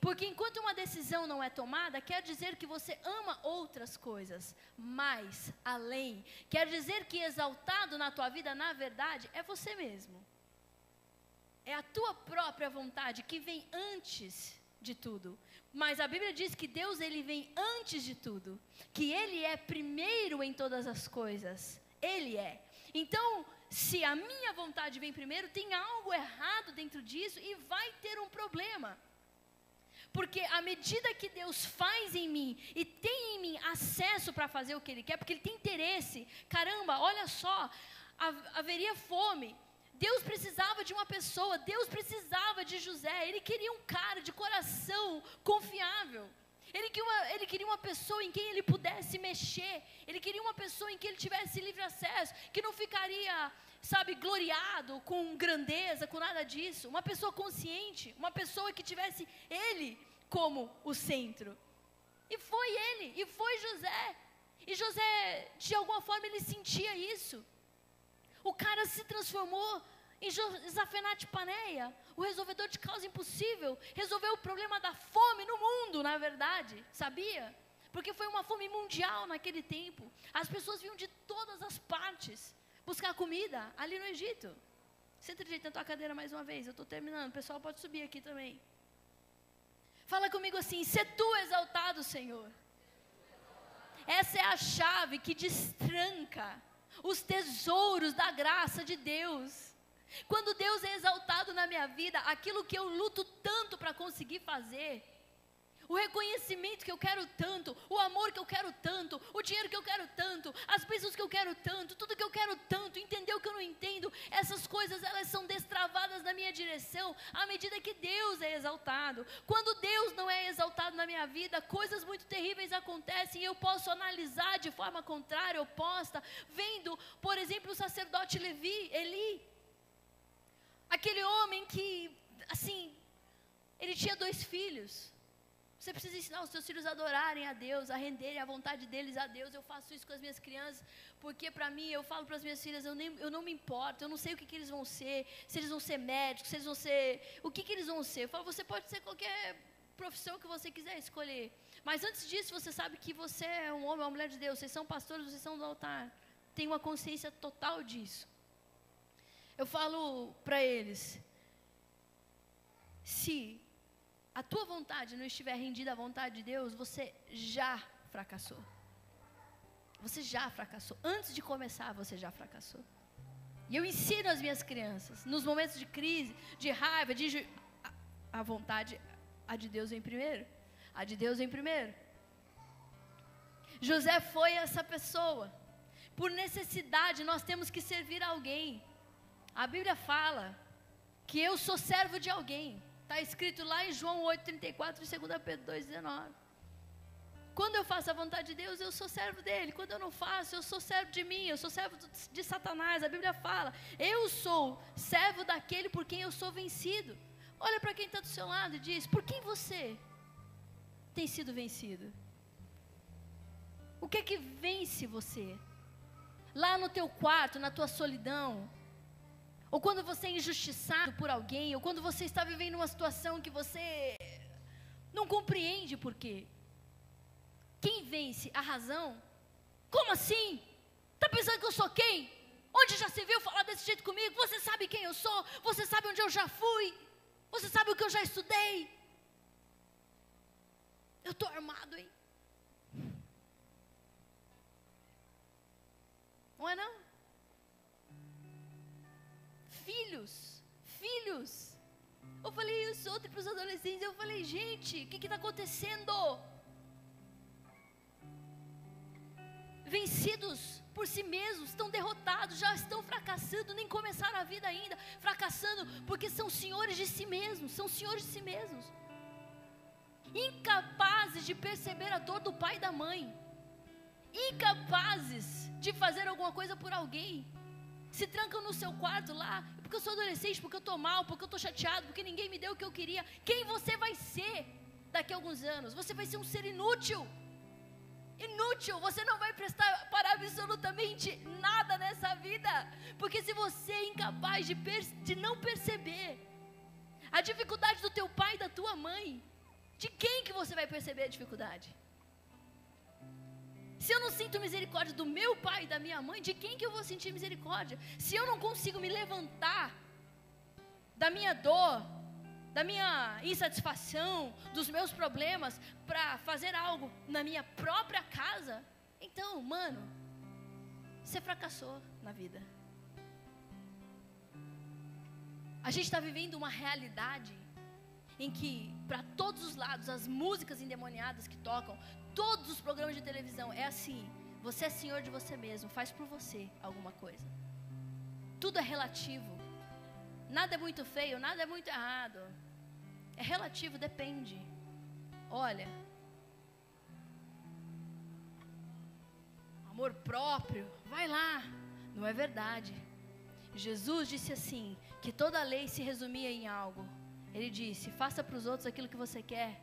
Porque enquanto uma decisão não é tomada, quer dizer que você ama outras coisas, mais, além. Quer dizer que exaltado na tua vida, na verdade, é você mesmo. É a tua própria vontade que vem antes de tudo. Mas a Bíblia diz que Deus ele vem antes de tudo, que ele é primeiro em todas as coisas. Ele é. Então, se a minha vontade vem primeiro, tem algo errado dentro disso e vai ter um problema. Porque à medida que Deus faz em mim e tem em mim acesso para fazer o que Ele quer, porque Ele tem interesse, caramba, olha só, haveria fome, Deus precisava de uma pessoa, Deus precisava de José, ele queria um cara de coração confiável. Ele queria, uma, ele queria uma pessoa em quem ele pudesse mexer, ele queria uma pessoa em que ele tivesse livre acesso, que não ficaria, sabe, gloriado com grandeza, com nada disso. Uma pessoa consciente, uma pessoa que tivesse ele como o centro. E foi ele, e foi José. E José, de alguma forma, ele sentia isso. O cara se transformou em Zafenate Paneia, o resolvedor de causa impossível, resolveu o problema da fome no mundo, na verdade, sabia? Porque foi uma fome mundial naquele tempo. As pessoas vinham de todas as partes buscar comida ali no Egito. Senta direito na tua cadeira mais uma vez, eu estou terminando, o pessoal pode subir aqui também. Fala comigo assim: se tu exaltado, Senhor. Essa é a chave que destranca os tesouros da graça de Deus. Quando Deus é exaltado na minha vida, aquilo que eu luto tanto para conseguir fazer, o reconhecimento que eu quero tanto, o amor que eu quero tanto, o dinheiro que eu quero tanto, as bênçãos que eu quero tanto, tudo que eu quero tanto, entender o que eu não entendo, essas coisas elas são destravadas na minha direção à medida que Deus é exaltado. Quando Deus não é exaltado na minha vida, coisas muito terríveis acontecem e eu posso analisar de forma contrária, oposta, vendo, por exemplo, o sacerdote Levi, Eli, aquele homem que, assim, ele tinha dois filhos. Você precisa ensinar os seus filhos a adorarem a Deus, a renderem a vontade deles a Deus. Eu faço isso com as minhas crianças, porque para mim, eu falo para as minhas filhas, eu, nem, eu não me importo, eu não sei o que, que eles vão ser, se eles vão ser médicos, se eles vão ser. O que, que eles vão ser? Eu falo, você pode ser qualquer profissão que você quiser escolher. Mas antes disso, você sabe que você é um homem uma mulher de Deus, vocês são pastores, vocês são do altar. Tem uma consciência total disso. Eu falo para eles, se a tua vontade não estiver rendida à vontade de Deus, você já fracassou. Você já fracassou. Antes de começar, você já fracassou. E eu ensino as minhas crianças, nos momentos de crise, de raiva, de a vontade, a de Deus vem primeiro. A de Deus vem primeiro. José foi essa pessoa. Por necessidade, nós temos que servir alguém. A Bíblia fala que eu sou servo de alguém. Está escrito lá em João 8,34 e 2 Pedro 2,19. Quando eu faço a vontade de Deus, eu sou servo dele. Quando eu não faço, eu sou servo de mim, eu sou servo de Satanás. A Bíblia fala: eu sou servo daquele por quem eu sou vencido. Olha para quem está do seu lado e diz: por quem você tem sido vencido? O que é que vence você? Lá no teu quarto, na tua solidão, ou quando você é injustiçado por alguém, ou quando você está vivendo uma situação que você não compreende por quê. Quem vence? A razão? Como assim? Está pensando que eu sou quem? Onde já se viu falar desse jeito comigo? Você sabe quem eu sou? Você sabe onde eu já fui? Você sabe o que eu já estudei? Eu estou armado, hein? Não é não? Filhos, filhos. Eu falei isso ontem para os adolescentes. Eu falei, gente, o que está acontecendo? Vencidos por si mesmos, estão derrotados, já estão fracassando, nem começaram a vida ainda, fracassando porque são senhores de si mesmos, são senhores de si mesmos. Incapazes de perceber a dor do pai e da mãe. Incapazes de fazer alguma coisa por alguém. Se trancam no seu quarto lá, porque eu sou adolescente, porque eu estou mal, porque eu estou chateado, porque ninguém me deu o que eu queria. Quem você vai ser daqui a alguns anos? Você vai ser um ser inútil inútil, você não vai prestar para absolutamente nada nessa vida, porque se você é incapaz de, de não perceber a dificuldade do teu pai e da tua mãe, de quem que você vai perceber a dificuldade? Se eu não sinto misericórdia do meu pai e da minha mãe, de quem que eu vou sentir misericórdia? Se eu não consigo me levantar da minha dor, da minha insatisfação, dos meus problemas, para fazer algo na minha própria casa, então, mano, você fracassou na vida. A gente está vivendo uma realidade em que, para todos os lados, as músicas endemoniadas que tocam, todos os programas de televisão, é assim: você é senhor de você mesmo, faz por você alguma coisa. Tudo é relativo. Nada é muito feio, nada é muito errado. É relativo, depende. Olha, amor próprio, vai lá. Não é verdade. Jesus disse assim: que toda lei se resumia em algo. Ele disse: faça para os outros aquilo que você quer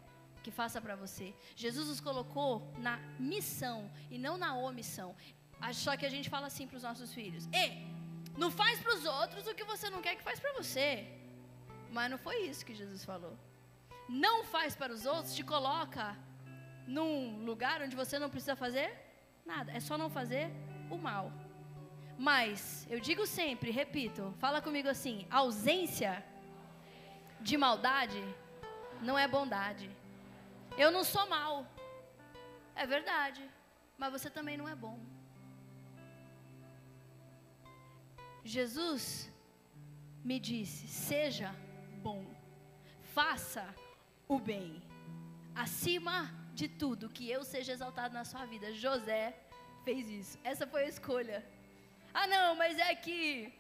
que faça para você. Jesus nos colocou na missão e não na omissão. Só que a gente fala assim para os nossos filhos: Ei, não faz para os outros o que você não quer que faz para você. Mas não foi isso que Jesus falou. Não faz para os outros, te coloca num lugar onde você não precisa fazer nada. É só não fazer o mal. Mas eu digo sempre, repito, fala comigo assim: ausência de maldade não é bondade. Eu não sou mal. É verdade. Mas você também não é bom. Jesus me disse: seja bom, faça o bem, acima de tudo, que eu seja exaltado na sua vida. José fez isso, essa foi a escolha. Ah, não, mas é que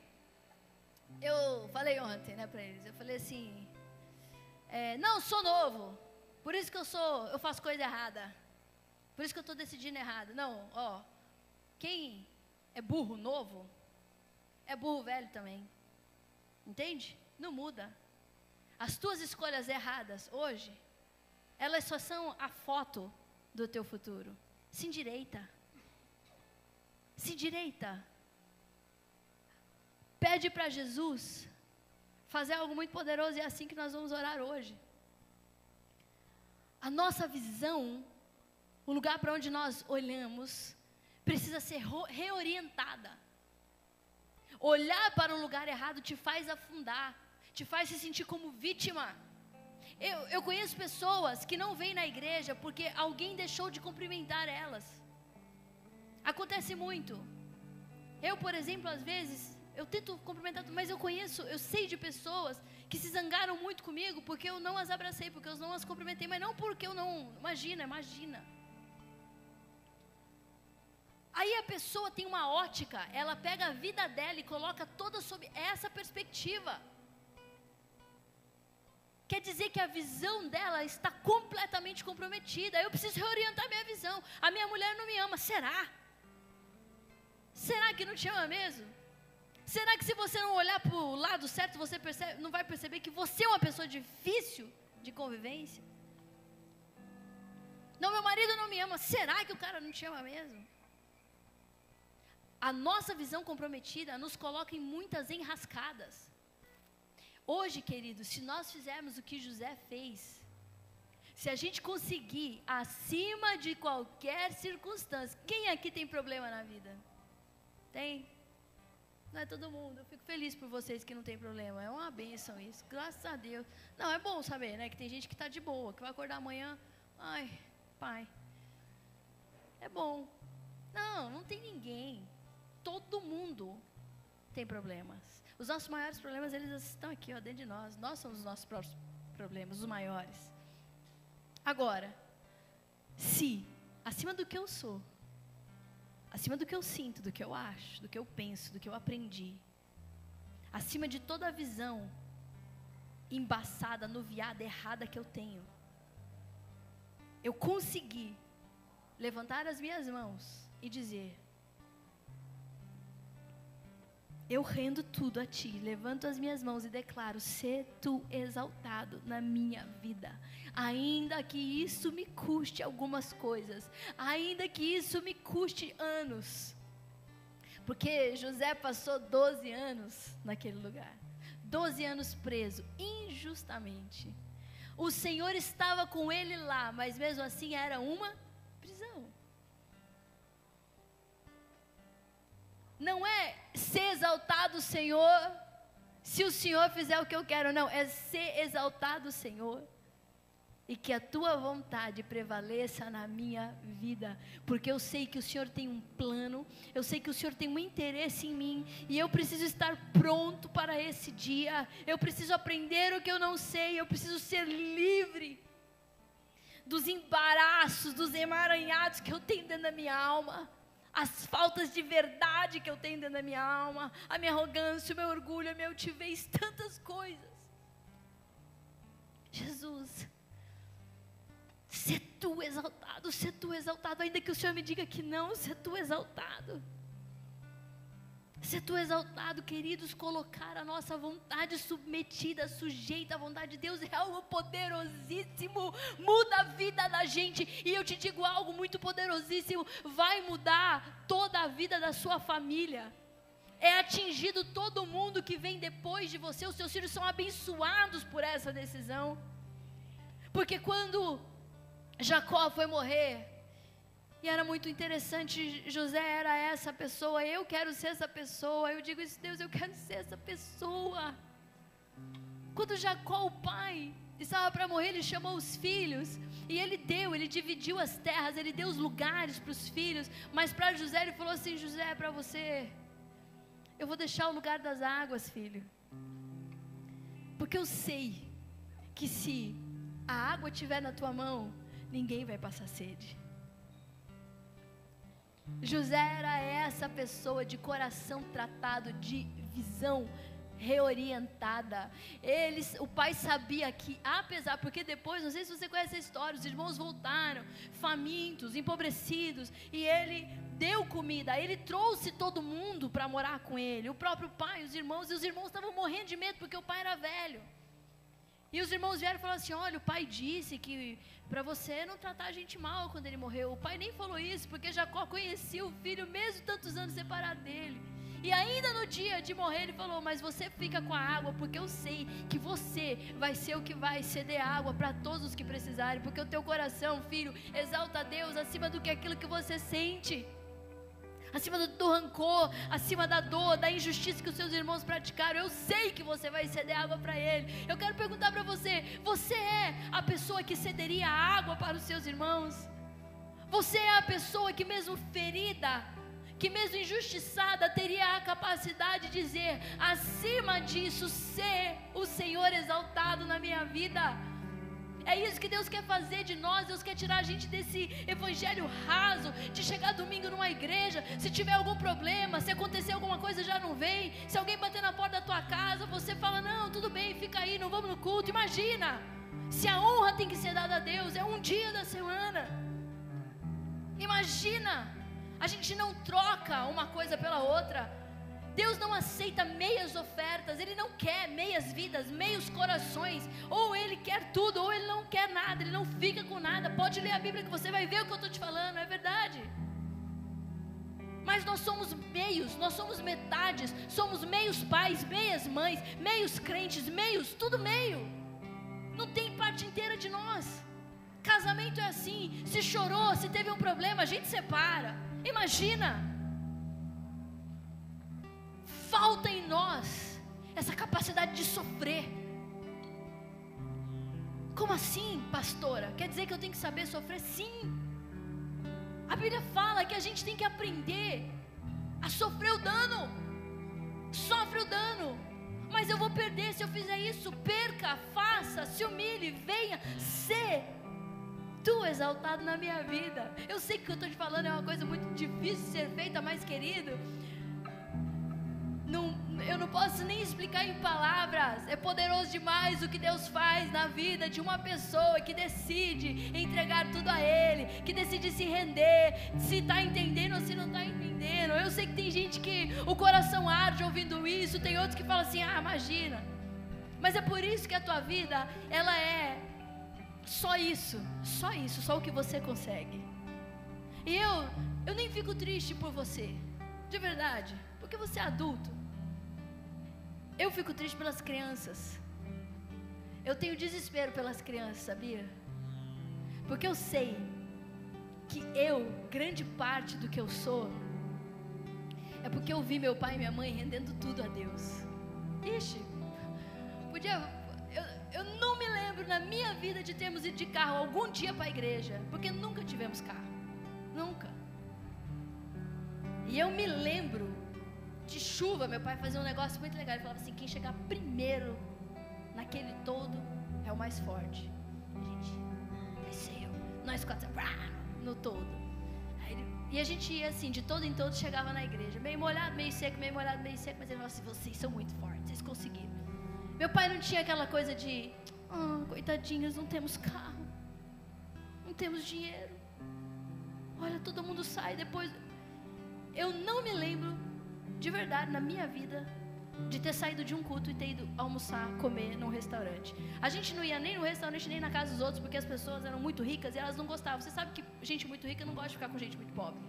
eu falei ontem, né, para eles. Eu falei assim: é, não, sou novo, por isso que eu sou, eu faço coisa errada. Por isso que eu estou decidindo errado. Não, ó, quem é burro novo, é burro velho também. Entende? Não muda. As tuas escolhas erradas hoje, elas só são a foto do teu futuro. Se endireita. Se endireita. Pede para Jesus fazer algo muito poderoso e é assim que nós vamos orar hoje. A nossa visão, o lugar para onde nós olhamos, precisa ser reorientada. Olhar para um lugar errado te faz afundar te faz se sentir como vítima. Eu, eu conheço pessoas que não vêm na igreja porque alguém deixou de cumprimentar elas. Acontece muito. Eu, por exemplo, às vezes, eu tento cumprimentar, mas eu conheço, eu sei de pessoas que se zangaram muito comigo porque eu não as abracei, porque eu não as cumprimentei, mas não porque eu não. Imagina, imagina. Aí a pessoa tem uma ótica, ela pega a vida dela e coloca toda sob essa perspectiva. Quer dizer que a visão dela está completamente comprometida. Eu preciso reorientar minha visão. A minha mulher não me ama. Será? Será que não te ama mesmo? Será que se você não olhar para o lado certo, você percebe, não vai perceber que você é uma pessoa difícil de convivência? Não, meu marido não me ama. Será que o cara não te ama mesmo? A nossa visão comprometida nos coloca em muitas enrascadas. Hoje, queridos, se nós fizermos o que José fez, se a gente conseguir acima de qualquer circunstância, quem aqui tem problema na vida? Tem? Não é todo mundo. Eu fico feliz por vocês que não tem problema. É uma benção isso. Graças a Deus. Não, é bom saber, né? Que tem gente que está de boa, que vai acordar amanhã. Ai, pai. É bom. Não, não tem ninguém. Todo mundo tem problemas. Os nossos maiores problemas, eles estão aqui, ó, dentro de nós. Nós somos os nossos próprios problemas, os maiores. Agora, se acima do que eu sou, acima do que eu sinto, do que eu acho, do que eu penso, do que eu aprendi, acima de toda a visão embaçada, nuviada, errada que eu tenho, eu consegui levantar as minhas mãos e dizer: Eu rendo tudo a ti, levanto as minhas mãos e declaro: ser tu exaltado na minha vida. Ainda que isso me custe algumas coisas, ainda que isso me custe anos. Porque José passou 12 anos naquele lugar 12 anos preso, injustamente. O Senhor estava com ele lá, mas mesmo assim era uma prisão. Não é ser exaltado o Senhor se o Senhor fizer o que eu quero, não, é ser exaltado o Senhor e que a tua vontade prevaleça na minha vida, porque eu sei que o Senhor tem um plano, eu sei que o Senhor tem um interesse em mim, e eu preciso estar pronto para esse dia, eu preciso aprender o que eu não sei, eu preciso ser livre dos embaraços, dos emaranhados que eu tenho dentro da minha alma, as faltas de verdade que eu tenho dentro da minha alma, a minha arrogância, o meu orgulho, a minha altivez, tantas coisas. Jesus, Ser tu exaltado, ser tu exaltado, ainda que o Senhor me diga que não, ser tu exaltado. Ser tu exaltado, queridos, colocar a nossa vontade submetida, sujeita à vontade de Deus é algo poderosíssimo, muda a vida da gente. E eu te digo algo muito poderosíssimo: vai mudar toda a vida da sua família. É atingido todo mundo que vem depois de você, os seus filhos são abençoados por essa decisão. Porque quando Jacó foi morrer. E era muito interessante, José era essa pessoa, eu quero ser essa pessoa. Eu digo isso, Deus, eu quero ser essa pessoa. Quando Jacó, o pai, estava para morrer, ele chamou os filhos e ele deu, ele dividiu as terras, ele deu os lugares para os filhos. Mas para José, ele falou assim: José, é para você, eu vou deixar o lugar das águas, filho, porque eu sei que se a água estiver na tua mão, ninguém vai passar sede. José era essa pessoa de coração tratado, de visão reorientada. Eles, o pai sabia que, apesar, porque depois, não sei se você conhece a história, os irmãos voltaram, famintos, empobrecidos, e ele deu comida, ele trouxe todo mundo para morar com ele, o próprio pai, os irmãos, e os irmãos estavam morrendo de medo porque o pai era velho. E os irmãos vieram e falaram assim: Olha, o pai disse que para você não tratar a gente mal quando ele morreu. O pai nem falou isso, porque Jacó conhecia o filho mesmo tantos anos separado dele. E ainda no dia de morrer, ele falou: Mas você fica com a água, porque eu sei que você vai ser o que vai ceder água para todos os que precisarem, porque o teu coração, filho, exalta a Deus acima do que aquilo que você sente acima do, do, rancor, acima da dor, da injustiça que os seus irmãos praticaram. Eu sei que você vai ceder água para ele. Eu quero perguntar para você: você é a pessoa que cederia água para os seus irmãos? Você é a pessoa que, mesmo ferida, que mesmo injustiçada, teria a capacidade de dizer: acima disso, ser o Senhor exaltado na minha vida? É isso que Deus quer fazer de nós. Deus quer tirar a gente desse evangelho raso, de chegar domingo numa igreja. Se tiver algum problema, se acontecer alguma coisa, já não vem. Se alguém bater na porta da tua casa, você fala: Não, tudo bem, fica aí, não vamos no culto. Imagina. Se a honra tem que ser dada a Deus, é um dia da semana. Imagina. A gente não troca uma coisa pela outra. Deus não aceita meias ofertas, Ele não quer meias vidas, meios corações. Ou Ele quer tudo, ou Ele não quer nada, Ele não fica com nada. Pode ler a Bíblia que você vai ver o que eu estou te falando, é verdade. Mas nós somos meios, nós somos metades, somos meios pais, meias mães, meios crentes, meios, tudo meio. Não tem parte inteira de nós. Casamento é assim, se chorou, se teve um problema, a gente separa. Imagina falta em nós essa capacidade de sofrer. Como assim, pastora? Quer dizer que eu tenho que saber sofrer? Sim. A Bíblia fala que a gente tem que aprender a sofrer o dano. Sofre o dano. Mas eu vou perder se eu fizer isso. Perca, faça, se humilhe, venha, ser tu exaltado na minha vida. Eu sei que o que eu estou te falando é uma coisa muito difícil de ser feita, mas querido, não, eu não posso nem explicar em palavras. É poderoso demais o que Deus faz na vida de uma pessoa que decide entregar tudo a Ele, que decide se render, se está entendendo ou se não está entendendo. Eu sei que tem gente que o coração arde ouvindo isso, tem outros que falam assim: ah, imagina. Mas é por isso que a tua vida, ela é só isso, só isso, só o que você consegue. E eu, eu nem fico triste por você, de verdade, porque você é adulto. Eu fico triste pelas crianças. Eu tenho desespero pelas crianças, sabia? Porque eu sei que eu, grande parte do que eu sou, é porque eu vi meu pai e minha mãe rendendo tudo a Deus. Ixi, podia. Eu, eu não me lembro na minha vida de termos ido de carro algum dia para a igreja, porque nunca tivemos carro. Nunca. E eu me lembro de chuva, meu pai fazia um negócio muito legal. Ele falava assim: quem chegar primeiro naquele todo é o mais forte. A gente desceu, nós quatro, no todo. Ele, e a gente ia assim, de todo em todo, chegava na igreja, meio molhado, meio seco, meio molhado, meio seco, mas ele falava assim: vocês são muito fortes, vocês conseguiram. Meu pai não tinha aquela coisa de, ah, coitadinhos, não temos carro, não temos dinheiro. Olha, todo mundo sai depois. Eu não me lembro de verdade, na minha vida, de ter saído de um culto e ter ido almoçar, comer num restaurante. A gente não ia nem no restaurante nem na casa dos outros porque as pessoas eram muito ricas e elas não gostavam. Você sabe que gente muito rica não gosta de ficar com gente muito pobre.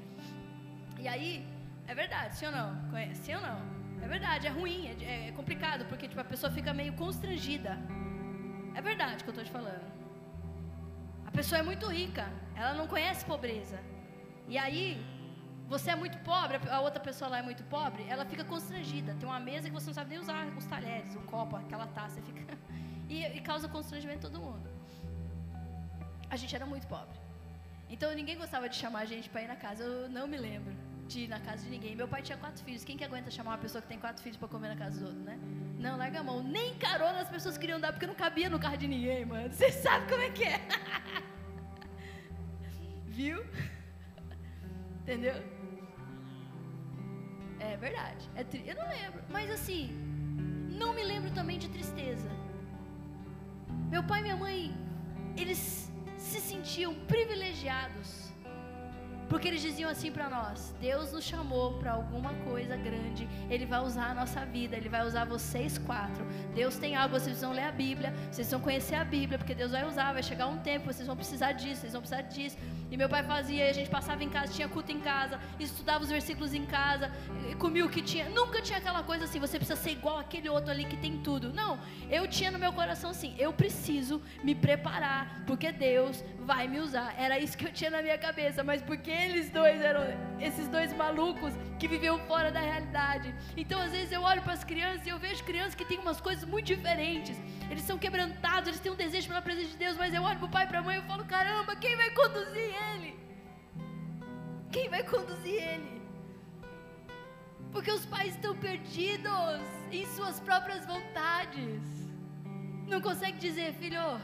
E aí, é verdade, sim ou não? Conhece? Sim ou não? É verdade, é ruim, é, é complicado porque tipo, a pessoa fica meio constrangida. É verdade que eu estou te falando. A pessoa é muito rica, ela não conhece pobreza. E aí, você é muito pobre, a outra pessoa lá é muito pobre, ela fica constrangida. Tem uma mesa que você não sabe nem usar os talheres, o copo, aquela taça, fica [LAUGHS] e, e causa constrangimento em todo mundo. A gente era muito pobre. Então ninguém gostava de chamar a gente para ir na casa. Eu não me lembro de ir na casa de ninguém. Meu pai tinha quatro filhos. Quem que aguenta chamar uma pessoa que tem quatro filhos para comer na casa dos outros, né? Não, larga a mão. Nem carona as pessoas queriam dar porque não cabia no carro de ninguém, mano. Você [LAUGHS] sabe como é que é. [LAUGHS] Viu? Entendeu? É verdade. É tri... Eu não lembro. Mas assim, não me lembro também de tristeza. Meu pai e minha mãe, eles se sentiam privilegiados. Porque eles diziam assim para nós: Deus nos chamou para alguma coisa grande, Ele vai usar a nossa vida, Ele vai usar vocês quatro. Deus tem algo, vocês precisam ler a Bíblia, vocês precisam conhecer a Bíblia, porque Deus vai usar, vai chegar um tempo, vocês vão precisar disso, vocês vão precisar disso. E meu pai fazia, a gente passava em casa, tinha culto em casa, estudava os versículos em casa, comia o que tinha. Nunca tinha aquela coisa assim, você precisa ser igual aquele outro ali que tem tudo. Não, eu tinha no meu coração assim, eu preciso me preparar, porque Deus vai me usar. Era isso que eu tinha na minha cabeça, mas porque eles dois eram esses dois malucos que viviam fora da realidade. Então, às vezes eu olho para as crianças e eu vejo crianças que têm umas coisas muito diferentes. Eles são quebrantados, eles têm um desejo pela presença de Deus, mas eu olho para o pai e para a mãe e falo: caramba, quem vai conduzir ele? Quem vai conduzir ele? Porque os pais estão perdidos em suas próprias vontades. Não consegue dizer, filho,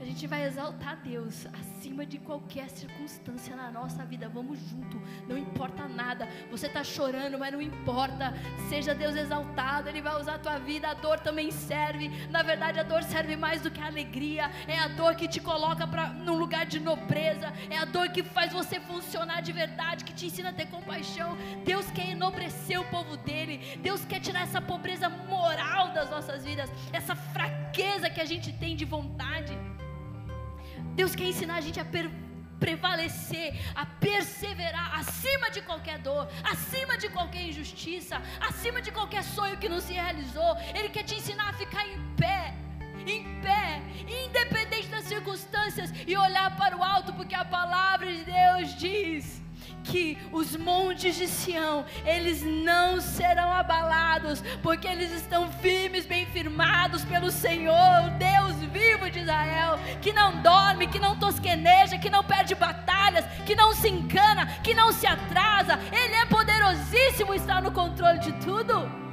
a gente vai exaltar Deus acima de qualquer circunstância na nossa vida. Vamos junto, não importa nada. Você está chorando, mas não importa. Seja Deus exaltado, Ele vai usar a tua vida. A dor também serve. Na verdade, a dor serve mais do que a alegria. É a dor que te coloca pra, num lugar de nobreza. É a dor que faz você funcionar de verdade, que te ensina a ter compaixão. Deus quer enobrecer o povo dele. Deus quer tirar essa pobreza moral das nossas vidas, essa fraqueza que a gente tem de vontade. Deus quer ensinar a gente a prevalecer, a perseverar acima de qualquer dor, acima de qualquer injustiça, acima de qualquer sonho que não se realizou. Ele quer te ensinar a ficar em pé, em pé, independente das circunstâncias e olhar para o alto, porque a palavra de Deus diz que os montes de Sião, eles não serão abalados, porque eles estão firmes, bem firmados pelo Senhor, Deus vivo de Israel, que não dorme, que não tosqueneja, que não perde batalhas, que não se encana, que não se atrasa. Ele é poderosíssimo, está no controle de tudo.